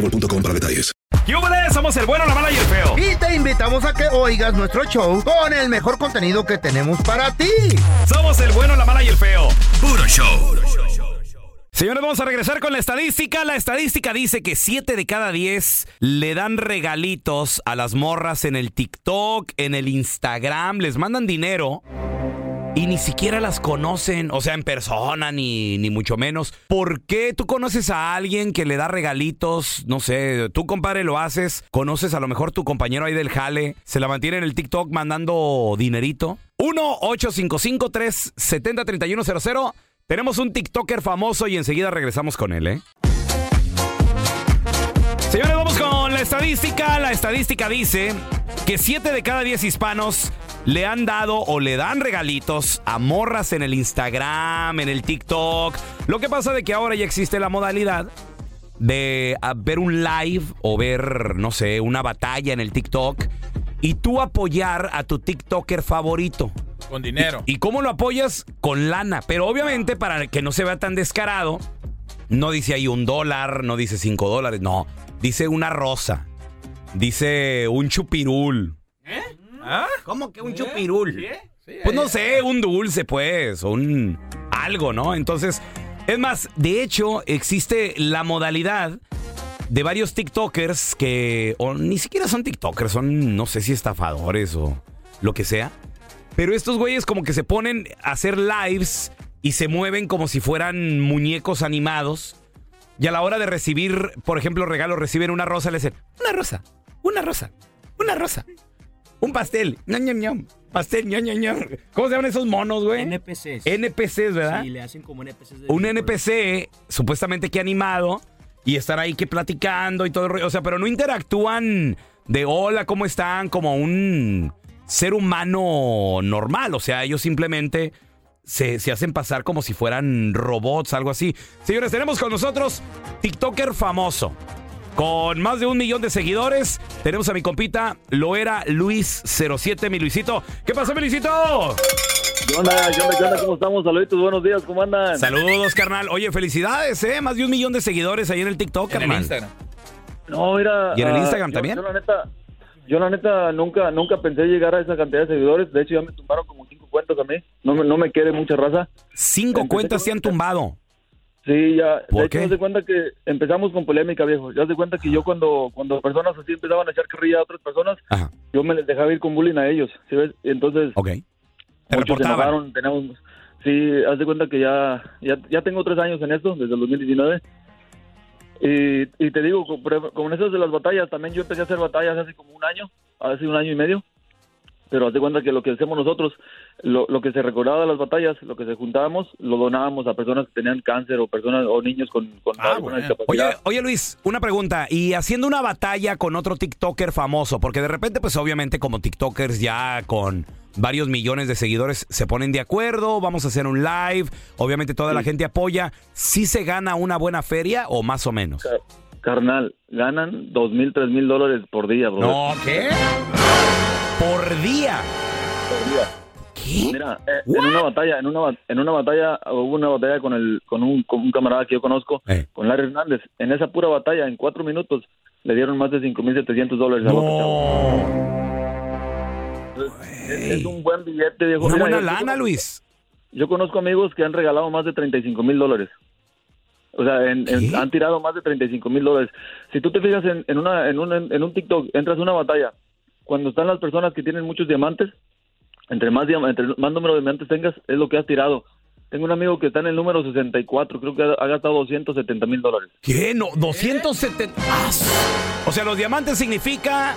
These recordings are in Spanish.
boostmobile.com para detalles. ¡Yúbales! Somos el bueno, la mala y el feo. Y te invitamos a que oigas nuestro show con el mejor contenido que tenemos para ti. Somos el bueno, la mala y el feo. Puro show. Señores, vamos a regresar con la estadística. La estadística dice que 7 de cada 10 le dan regalitos a las morras en el TikTok, en el Instagram, les mandan dinero y ni siquiera las conocen, o sea, en persona, ni, ni mucho menos. ¿Por qué tú conoces a alguien que le da regalitos? No sé, tú, compadre, lo haces, conoces a lo mejor tu compañero ahí del jale, se la mantiene en el TikTok mandando dinerito. 1-855-370-3100. Tenemos un TikToker famoso y enseguida regresamos con él, ¿eh? Señores, vamos con la estadística. La estadística dice que 7 de cada 10 hispanos le han dado o le dan regalitos a morras en el Instagram, en el TikTok. Lo que pasa de que ahora ya existe la modalidad de ah, ver un live o ver, no sé, una batalla en el TikTok y tú apoyar a tu TikToker favorito. Con dinero. ¿Y cómo lo apoyas? Con lana. Pero obviamente para que no se vea tan descarado, no dice ahí un dólar, no dice cinco dólares, no. Dice una rosa. Dice un chupirul. ¿Cómo que un chupirul? Pues no sé, un dulce, pues, o un algo, ¿no? Entonces, es más, de hecho, existe la modalidad de varios TikTokers que, o ni siquiera son TikTokers, son, no sé si estafadores o lo que sea. Pero estos güeyes como que se ponen a hacer lives y se mueven como si fueran muñecos animados. Y a la hora de recibir, por ejemplo, regalos, reciben una rosa, le dicen, una rosa, una rosa, una rosa, un pastel, ñam, ñam, ñam, pastel, ñam, ñam, ñam. ¿Cómo se llaman esos monos, güey? NPCs. NPCs, ¿verdad? Sí, le hacen como NPCs. de un NPC supuestamente que animado y estar ahí que platicando y todo el rollo. O sea, pero no interactúan de hola, ¿cómo están? Como un ser humano normal. O sea, ellos simplemente se, se hacen pasar como si fueran robots, algo así. Señores, tenemos con nosotros TikToker famoso. Con más de un millón de seguidores, tenemos a mi compita Loera Luis07, mi Luisito. ¿Qué pasó, mi Luisito? ¿Qué onda? ¿Qué onda? ¿Qué onda? ¿Cómo estamos? Saluditos, buenos días, ¿cómo andan? Saludos, carnal. Oye, felicidades, ¿eh? Más de un millón de seguidores ahí en el TikTok, En el carnal. Instagram. No, mira. ¿Y en el ah, Instagram yo- también? Yo, la neta, yo la neta nunca, nunca pensé llegar a esa cantidad de seguidores. De hecho, ya me tumbaron como cinco cuentas a mí. No me, no me quede mucha raza. Cinco Empecé cuentas con se han tumbado. Sí, ya. ¿Por de hecho, qué? haz de cuenta que empezamos con polémica, viejo. Ya haz de cuenta que yo cuando, cuando personas así empezaban a echar carrilla a otras personas, Ajá. yo me les dejaba ir con bullying a ellos, ¿sí ves? Entonces, Ok. Te muchos se enojaron, tenemos... Sí, haz de cuenta que ya, ya, ya tengo tres años en esto, desde el 2019. Y, y te digo, con, con esas de las batallas, también yo empecé a hacer batallas hace como un año, hace un año y medio. Pero haz de cuenta que lo que hacemos nosotros, lo, lo que se recordaba de las batallas, lo que se juntábamos, lo donábamos a personas que tenían cáncer o personas o niños con, con alguna Oye, discapacidad. oye, Luis, una pregunta. Y haciendo una batalla con otro TikToker famoso, porque de repente, pues obviamente como TikTokers ya con varios millones de seguidores se ponen de acuerdo, vamos a hacer un live, obviamente toda la gente apoya. ¿Sí se gana una buena feria o más o menos? Carnal, ganan dos mil, tres mil dólares por día, bro. No, ¿qué? Por día. Por día. Mira, eh, en una batalla, en una, en una batalla, hubo una batalla con el, con un, con un camarada que yo conozco, Eh. con Larry Hernández. En esa pura batalla, en cuatro minutos, le dieron más de cinco mil setecientos dólares a Es, es un buen billete, viejo. Una Mira, buena yo- lana, Luis. Yo conozco amigos que han regalado más de 35 mil dólares. O sea, en- en- han tirado más de 35 mil dólares. Si tú te fijas en, en, una, en, un, en un TikTok, entras a una batalla, cuando están las personas que tienen muchos diamantes, entre más, entre más número de diamantes tengas, es lo que has tirado. Tengo un amigo que está en el número 64, creo que ha, gastado 270 mil dólares. ¿Qué? No, 270. Ah, O sea, los diamantes significa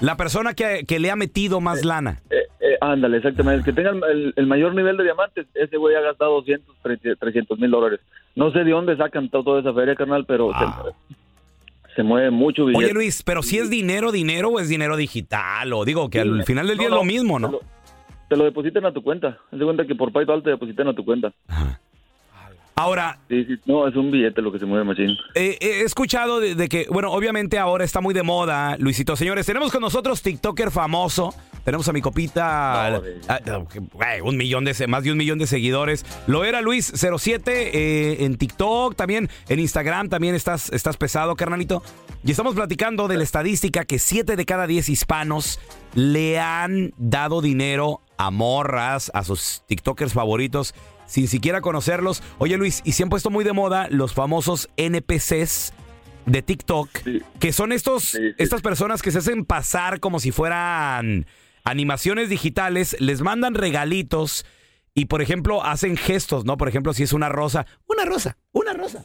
la persona que, que le ha metido más lana. Eh, eh, ándale, exactamente. El que tenga el, mayor nivel de diamantes, ese güey ha gastado 200, 300 mil dólares. No sé de dónde sacan to- toda esa feria, carnal, pero se, se mueve mucho billete. Oye, Luis, pero si es dinero, dinero o es dinero digital, o digo que al final del día No, es lo no, mismo, te ¿no? lo- Te lo depositan a tu cuenta. Haz de cuenta que por PayPal te depositan a tu cuenta. Ahora, Sí, sí, no, es un billete lo que se mueve, machín. eh, he escuchado de, de que, bueno, obviamente ahora está muy de moda, Luisito. Señores, tenemos con nosotros TikToker famoso. Tenemos a mi copita, No, a- a- güey, un millón de, más de un millón de seguidores. Lo era Luis07 eh, en TikTok, también en Instagram, también estás, estás pesado, carnalito. Y estamos platicando de la estadística que 7 de cada 10 hispanos le han dado dinero a morras, a sus TikTokers favoritos, sin siquiera conocerlos. Oye Luis, y se han puesto muy de moda los famosos NPCs de TikTok, que son estos, estas personas que se hacen pasar como si fueran animaciones digitales, les mandan regalitos y, por ejemplo, hacen gestos, ¿no? Por ejemplo, si es una rosa, una rosa, una rosa.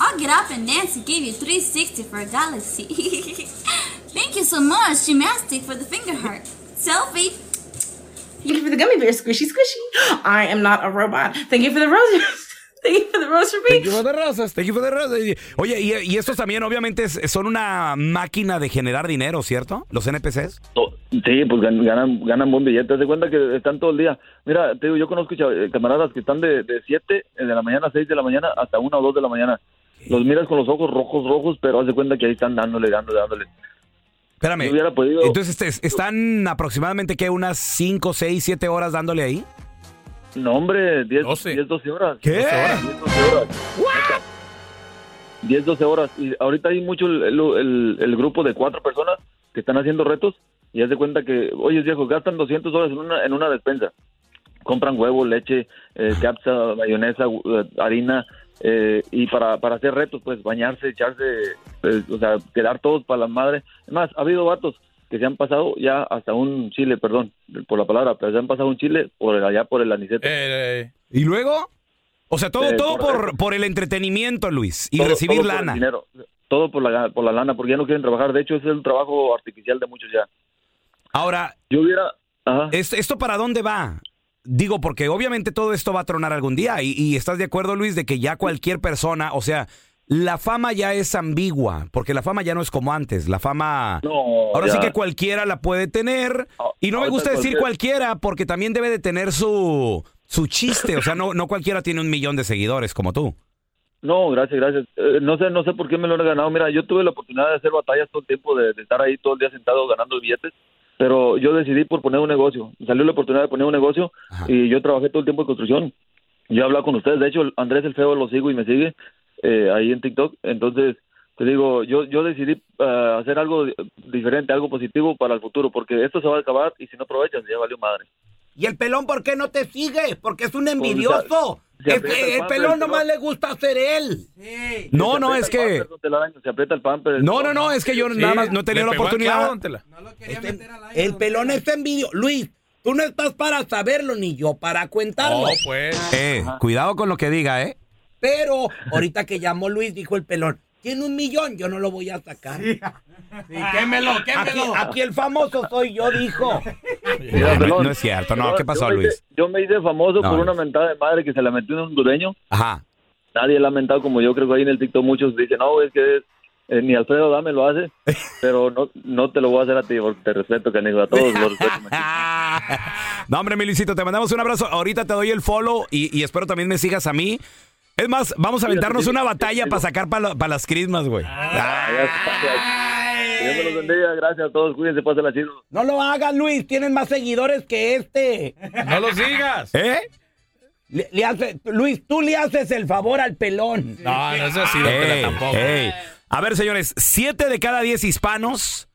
I'll get up and dance and give you 360 for a galaxy. Thank you so much, gymnastic, for the finger heart. Selfie. Thank you for the gummy bear squishy squishy. I am not a robot. Thank you for the roses. Thank you for the me. Thank you for the rosas, thank you for the rosas. Oye, y, y estos también obviamente es- son una máquina de generar dinero, ¿cierto? Los NPCs. To- Sí, pues gan- ganan, ganan buen billete. Haz de cuenta que están todo el día. Mira, te digo, yo conozco eh, camaradas que están de, de 7 de la mañana, 6 de la mañana, hasta 1 o 2 de la mañana. Los miras con los ojos rojos, rojos, pero haz de cuenta que ahí están dándole, dándole, dándole. Espérame. Yo hubiera podido- Entonces, este, ¿están aproximadamente qué? ¿Unas 5, 6, 7 horas dándole ahí? No, hombre, 10, 10 12 horas. ¿Qué? 10, 12 horas. 10, 12 horas. Y ahorita hay mucho el, el- el- el grupo de cuatro personas que están haciendo retos y haz de cuenta que, oye, viejo, gastan 200 dólares en una, en una despensa. Compran huevo, leche, eh, capsa, mayonesa, eh, harina, eh, y para, para hacer retos, pues bañarse, echarse, pues, o sea, quedar todos para la madre. Es más, ha habido vatos que se han pasado ya hasta un chile, perdón por la palabra, pero se han pasado un chile por allá por el anicete. ¿Y luego? O sea, todo, Eh, todo por- por, por el entretenimiento, Luis, y Todo- recibir todo por el lana. dinero, todo por la, por la lana, porque ya no quieren trabajar. De hecho, ese es el trabajo artificial de muchos ya. Ahora, yo hubiera... ¿esto, ¿esto para dónde va? Digo, porque obviamente todo esto va a tronar algún día. Y, y estás de acuerdo, Luis, de que ya cualquier persona, o sea, la fama ya es ambigua, porque la fama ya no es como antes. La fama. ahora ya. sí que cualquiera la puede tener. Y no me gusta decir cualquier- cualquiera, porque también debe de tener su, su chiste. O sea, no, no cualquiera tiene un millón de seguidores como tú. No, gracias, gracias. Eh, no sé, no sé por qué me lo he ganado. Mira, yo tuve la oportunidad de hacer batallas todo el tiempo, de, de estar ahí todo el día sentado ganando billetes, pero yo decidí por poner un negocio. Salió la oportunidad de poner un negocio y yo trabajé todo el tiempo en construcción. Yo he hablado con ustedes, de hecho, Andrés el Feo lo sigo y me sigue eh, ahí en TikTok. Entonces, te digo, yo, yo decidí eh, hacer algo di- diferente, algo positivo para el futuro, porque esto se va a acabar y si no aprovechas, ya valió madre. ¿Y el pelón por qué no te sigue? Porque es un envidioso. se El, pelón el nomás pelón. le gusta hacer él. No, Se no, es el que. pamper, se aprieta el pamper. No, no, no, es que yo nada más no he tenido la oportunidad. Este- el pelón es envidio. Luis, tú no estás para saberlo ni yo para contarlo. Eh, cuidado con lo que diga, ¿eh? Pero ahorita que llamó Luis, dijo el pelón, tiene un millón, yo no lo voy a sacar. quémelo, quémelo. Aquí, aquí el famoso soy yo, dijo. Mira, No, pelón, no es cierto, no, ¿qué pasó, yo Luis? hice- yo me hice famoso No, por una mentada de madre que se la metió en un hondureño. Ajá. Nadie la ha mentado como yo, creo que ahí en el TikTok muchos dicen, no, es que es, eh, ni Alfredo Dame lo hace, pero no, no te lo voy a hacer a ti porque te respeto, canijo, a todos los respeto. No, hombre, mi Luisito, te mandamos un abrazo. Ahorita te doy el follow y, y espero también me sigas a mí. Es más, vamos a aventarnos una batalla para sacar para las crismas, güey. Dios me los bendiga, gracias a todos, cuídense, pásenla chido. No lo hagas, Luis, tienen más seguidores que este. No lo sigas. ¿Eh? Le- le hace- Luis, tú le haces el favor al pelón. No, no es así, tampoco. A ver, señores, siete de cada diez hispanos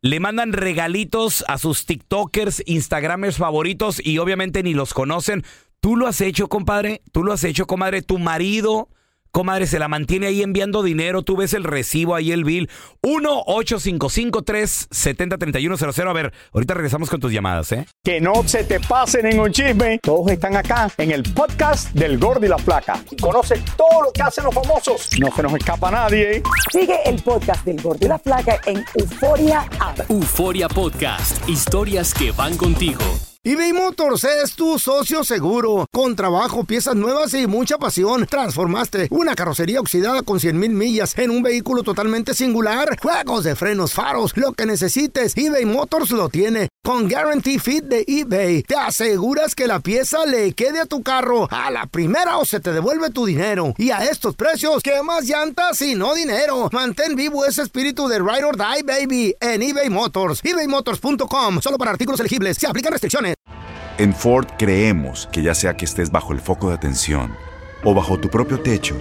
le mandan regalitos a sus TikTokers, Instagramers favoritos y obviamente ni los conocen. ¿Tú lo has hecho, compadre? ¿Tú lo has hecho, comadre? ¿Tu marido, comadre, se la mantiene ahí enviando dinero? ¿Tú ves el recibo ahí, el bill? 1-855-370-3100. A ver, ahorita regresamos con tus llamadas, ¿eh? Que no se te pasen en un chisme. Todos están acá en el podcast del Gordi y la Flaca. Y conoce todo lo que hacen los famosos. No se nos escapa nadie. Sigue el podcast del Gordo y la Flaca en Euforia App. Euforia Podcast, historias que van contigo. eBay Motors es tu socio seguro. Con trabajo, piezas nuevas y mucha pasión, transformaste una carrocería oxidada con 100 mil millas en un vehículo totalmente singular. Juegos de frenos, faros, lo que necesites, eBay Motors lo tiene. Con Guarantee Fit de eBay, te aseguras que la pieza le quede a tu carro a la primera o se te devuelve tu dinero. Y a estos precios, ¿qué más llantas y no dinero? Mantén vivo ese espíritu de Ride or Die, baby, en eBay Motors. ebaymotors.com, solo para artículos elegibles. Se aplican restricciones. En Ford creemos que ya sea que estés bajo el foco de atención o bajo tu propio techo,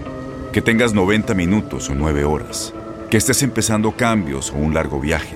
que tengas 90 minutos o 9 horas, que estés empezando cambios o un largo viaje,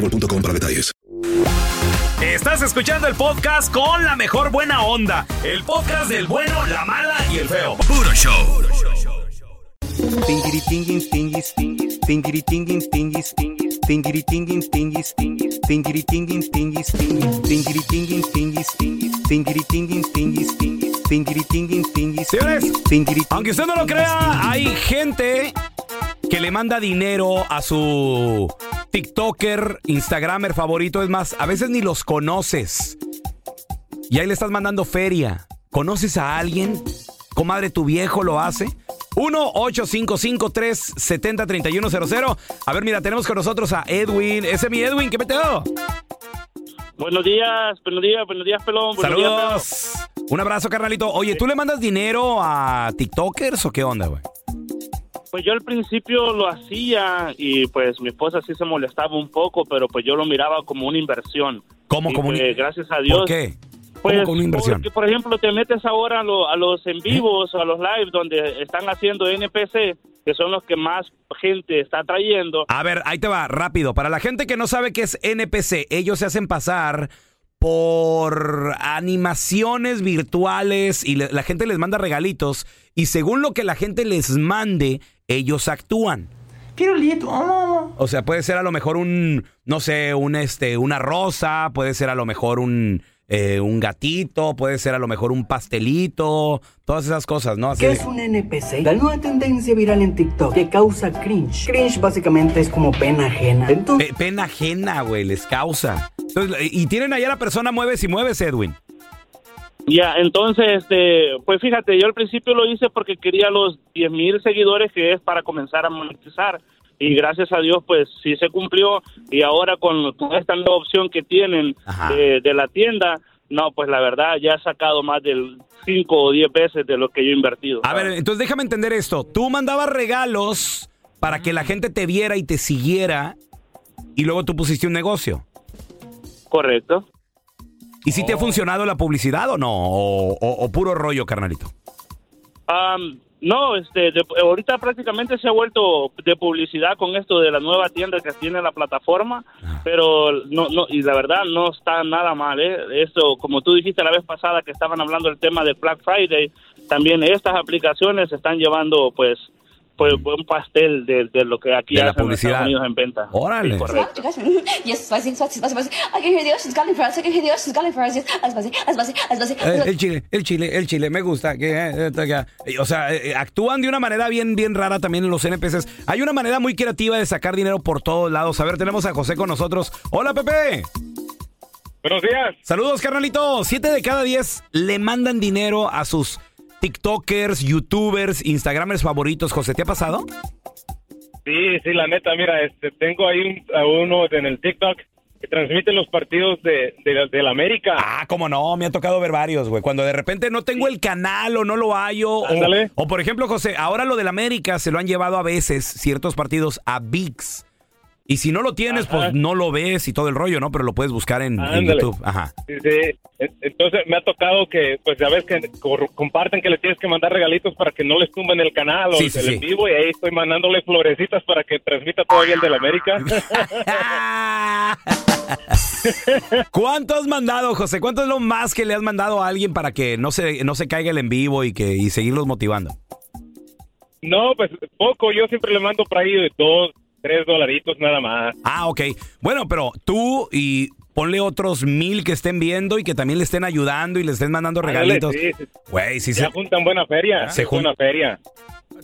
boostmobile.com para detalles. Estás escuchando el podcast con la mejor buena onda. El podcast del bueno, la mala y el feo. Puro show. Tingiri tingin tingis tingis tingiri tingin tingis tingis tingiri tingin tingis tingis tingiri tingin tingis tingis tingiri tingin tingis tingis tingiri tingin tingis tingis tingiri tingin tingis Señores, aunque usted no lo crea, hay gente que le manda dinero a su TikToker, Instagramer favorito. Es más, a veces ni los conoces. Y ahí le estás mandando feria. ¿Conoces a alguien? Comadre, tu viejo lo hace. 1-855-370-3100. A ver, mira, tenemos con nosotros a Edwin. Ese es mi Edwin, ¿qué meteo? Buenos días, buenos días, buenos días, pelón. buenos días, Saludos. Un abrazo, carnalito. Oye, ¿tú le mandas dinero a TikTokers o qué onda, güey? Pues yo al principio lo hacía y pues mi esposa sí se molestaba un poco, pero pues yo lo miraba como una inversión. ¿Cómo Y, como pues, una- Gracias a Dios. ¿Por qué? Pues, ¿Cómo como una inversión? Porque, por ejemplo, te metes ahora a, lo- a los en vivos o a los live donde están haciendo NPC, que son los que más gente está trayendo. A ver, ahí te va, rápido. Para la gente que no sabe qué es NPC, ellos se hacen pasar por animaciones virtuales y la gente les manda regalitos y según lo que la gente les mande, ellos actúan. O sea, puede ser a lo mejor un, no sé, un este, una rosa, puede ser a lo mejor un, eh, un gatito, puede ser a lo mejor un pastelito, todas esas cosas, ¿no? Así ¿Qué es un NPC? La nueva tendencia viral en TikTok que causa cringe. Cringe básicamente es como pena ajena. Entonces, Pe- pena ajena, güey, les causa. Entonces, y tienen allá la persona mueves y mueves, Edwin. Ya, entonces, este, pues fíjate, yo al principio lo hice porque quería los 10 mil seguidores que es para comenzar a monetizar. Y gracias a Dios, pues sí se cumplió. Y ahora con esta nueva opción que tienen de, de la tienda, no, pues la verdad ya he sacado más del 5 o 10 veces de lo que yo he invertido. A ver, entonces déjame entender esto. Tú mandabas regalos para que la gente te viera y te siguiera y luego tú pusiste un negocio. Correcto. ¿Y si te ha funcionado la publicidad o no? ¿O, o- o puro rollo, carnalito? Am, No, este, de- ahorita prácticamente se ha vuelto de publicidad con esto de la nueva tienda que tiene la plataforma, pero no, no, y la verdad no está nada mal, ¿eh? Esto, como tú dijiste la vez pasada que estaban hablando del tema del Black Friday, también estas aplicaciones están llevando, pues, pues un pastel de, de lo que aquí De la hacen en. Estados Unidos en venta. Órale. Sí, correcto. Spicy. Eh, el chile, el chile, el chile, me gusta. Que, eh, eh, que- o sea, actúan de una manera bien, bien rara también en los NPCs. Hay una manera muy creativa de sacar dinero por todos lados. A ver, tenemos a José con nosotros. Hola, Pepe. Buenos días. Saludos, carnalito. Siete de cada diez le mandan dinero a sus TikTokers, YouTubers, Instagramers favoritos. José, ¿te ha pasado? Sí, sí, la neta, mira, este, tengo ahí un- a uno en el TikTok que transmite los partidos de, de, de la América. Ah, cómo no, me ha tocado ver varios, güey. Cuando de repente no tengo el canal o no lo hallo. O, o, por ejemplo, José, ahora lo del América se lo han llevado a veces, ciertos partidos, a VIX. Y si no lo tienes, Ajá. pues no lo ves y todo el rollo, ¿no? Pero lo puedes buscar en. YouTube. Ajá. Sí, sí. En- Entonces me ha tocado que, pues ya ves que comparten que le tienes que mandar regalitos para que no les tumben el canal o Sí, el en vivo y ahí estoy mandándole florecitas para que transmita todavía el del América. ¿Cuánto has mandado, José? ¿Cuánto es lo más que le has mandado a alguien para que no se, no se caiga el en vivo y, que, y seguirlos motivando? no, pues poco, yo siempre le mando por ahí de dos, tres dolaritos nada más. Ah, ok. Bueno, pero tú y ponle otros mil que estén viendo y que también le estén ayudando y le estén mandando regalitos. sí, sí. Güey, sí Se se... juntan buena feria. Se Se buena feria.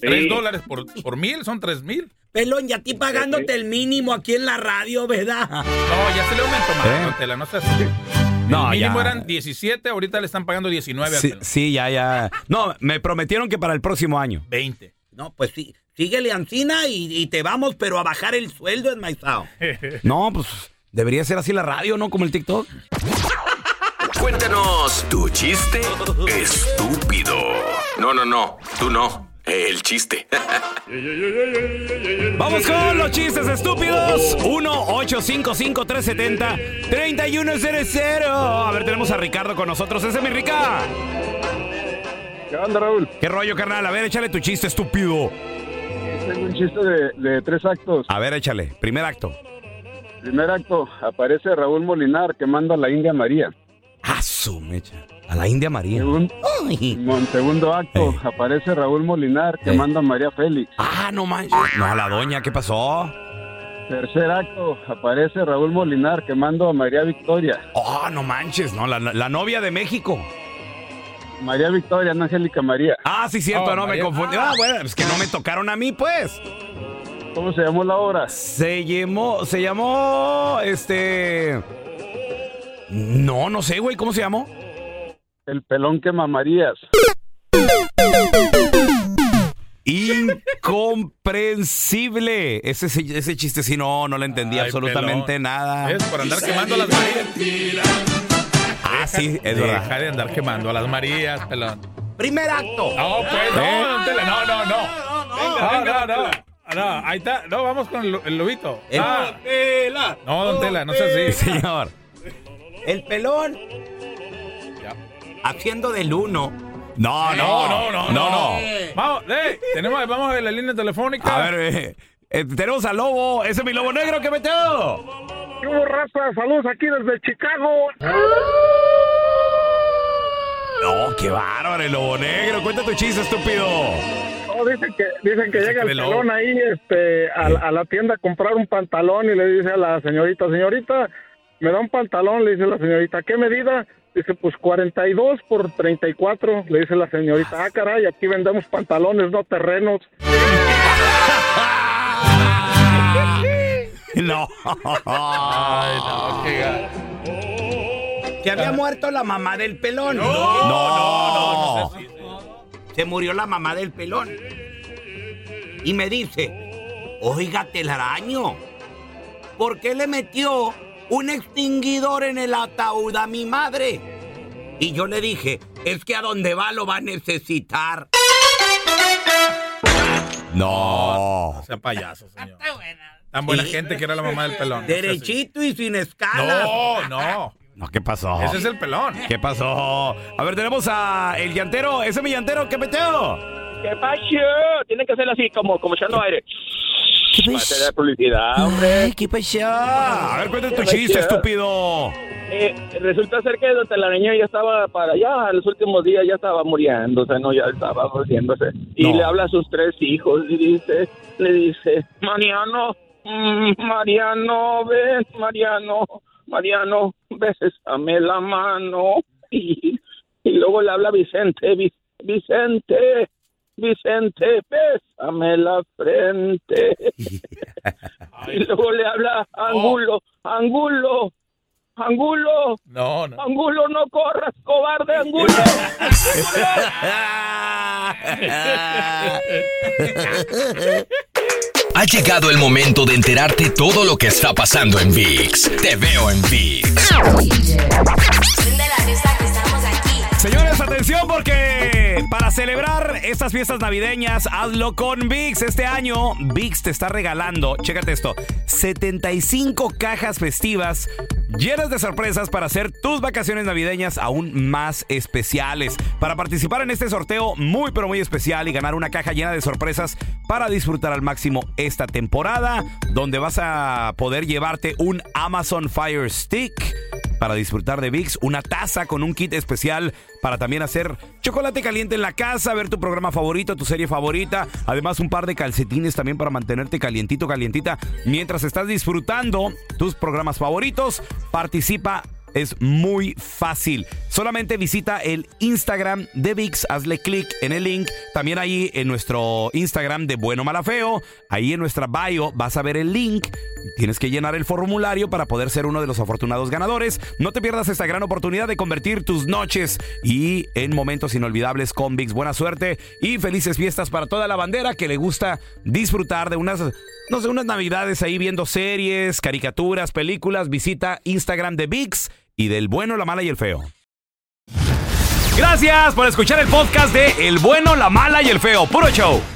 Tres Sí. dólares por, por mil, son tres mil. Pelón, ya a ti pagándote el mínimo aquí en la radio, ¿verdad? No, ya se le aumentó más, ¿Eh? Tela, no seas así. No, el mínimo ya. eran 17, ahorita le están pagando 19 al Sí, sí, ya, ya. No, me prometieron que para el próximo año. 20. No, pues sí. Síguele, Ancina, y, y te vamos, pero a bajar el sueldo enmaizado. No, pues debería ser así la radio, ¿no? Como el TikTok. Cuéntanos tu chiste estúpido. No, no, no, tú no. El chiste. Vamos con los chistes estúpidos. 1-855-370-3100. A ver, tenemos a Ricardo con nosotros. Ese es mi Rica. ¿Qué onda, Raúl? ¿Qué rollo, carnal? A ver, échale tu chiste estúpido. Tengo un chiste de, de tres actos. A ver, échale. Primer acto. Primer acto, aparece Raúl Molinar quemando a la India María. Su mecha. A la India María. Segun- Mon- segundo acto, aparece Raúl Molinar quemando a María Félix. Ah, no manches. No, a la doña, ¿qué pasó? Tercer acto, aparece Raúl Molinar quemando a María Victoria. Oh, no manches, no, la, la novia de México. María Victoria, no Angélica María. Ah, sí, cierto, Oh, no, me confundí. Ah, bueno, es que no me tocaron a mí, pues. ¿Cómo se llamó la obra? Se llamó, se llamó, este... No, no sé, güey, ¿cómo se llamó? El pelón quema Marías. Incomprensible. Ese, ese, chiste sí, no, no le entendí Ay, absolutamente pelón. nada. Es por andar quemando las Marías. Ah, sí, es verdad. Deja de andar quemando a las Marías, pelón. Primer acto. No, pues, ¿Eh? no, don Tela, no, no, no. Venga, no, no, no. No, ahí está. No, vamos con el, el lobito. El Ah, Tela. no, don Tela, no sea así. Señor. El pelón. Haciendo del uno. No, no, no, no, no, no. Vamos, eh, tenemos, vamos a la línea telefónica. A ver, eh, eh, tenemos al lobo. Ese es mi lobo negro que metió. ¿Qué hubo, raza? Saludos aquí desde Chicago. No, qué bárbaro, el lobo negro. Cuenta tu chiste, estúpido. No, dicen que, dicen que llega el pelón ahí este, a, a la tienda a comprar un pantalón y le dice a la señorita, señorita, me da un pantalón, le dice la señorita, ¿qué medida? Dice, pues 42 por 34, le dice la señorita, ah, caray, aquí vendemos pantalones, no terrenos. No. Ay, no, qué. Se había muerto la mamá del pelón. No, no, no, no. Se murió la mamá del pelón. Y me dice, oiga, telaraño, ¿por qué le metió un extinguidor en el ataúd a mi madre? Y yo le dije, es que a donde va lo va a necesitar. No. No sea payaso, señor. Tan buena gente que era la mamá del pelón. Sea. Derechito y sin escalas. No, no. No, ¿qué pasó? Ese es el pelón. ¿Qué pasó? A ver, tenemos a el llantero. Ese es mi llantero, ¿qué metió? ¿Qué pasó? Tienen que hacerlo así, como, como echando aire. Para hacer publicidad, hombre. ¿Qué pasó? A ver, cuéntame tu chiste, estúpido. Eh, resulta ser que donde la niña ya estaba para allá, en los últimos días ya estaba muriéndose, ¿no? Ya estaba muriéndose. Y le habla a sus tres hijos y dice, le dice, Mariano, mm, Mariano, ven, Mariano, Mariano, bésame la mano. Y, y luego le habla Vicente, "Vi- Vicente, Vicente, bésame la frente. y luego le habla Angulo, Angulo, Angulo, No, no. Angulo, no corras, cobarde, Angulo. Ha llegado el momento de enterarte todo lo que está pasando en VIX. Te veo en VIX. Señores, atención porque para celebrar estas fiestas navideñas, hazlo con VIX. Este año, VIX te está regalando, chécate esto, 75 cajas festivas llenas de sorpresas para hacer tus vacaciones navideñas aún más especiales. Para participar en este sorteo muy pero muy especial y ganar una caja llena de sorpresas para disfrutar al máximo esta temporada, donde vas a poder llevarte un Amazon Fire Stick para disfrutar de VIX, una taza con un kit especial para también hacer chocolate caliente en la casa, ver tu programa favorito, tu serie favorita, además un par de calcetines también para mantenerte calientito, calientita mientras estás disfrutando tus programas favoritos. Participa es muy fácil. Solamente visita el Instagram de VIX, hazle clic en el link. También ahí en nuestro Instagram de Bueno Malafeo, ahí en nuestra bio vas a ver el link. Tienes que llenar el formulario para poder ser uno de los afortunados ganadores. No te pierdas esta gran oportunidad de convertir tus noches y en momentos inolvidables con VIX. Buena suerte y felices fiestas para toda la bandera que le gusta disfrutar de unas, no sé, unas navidades ahí viendo series, caricaturas, películas. Visita Instagram de VIX y del bueno, la mala y el feo. Gracias por escuchar el podcast de El bueno, la mala y el feo. Puro show.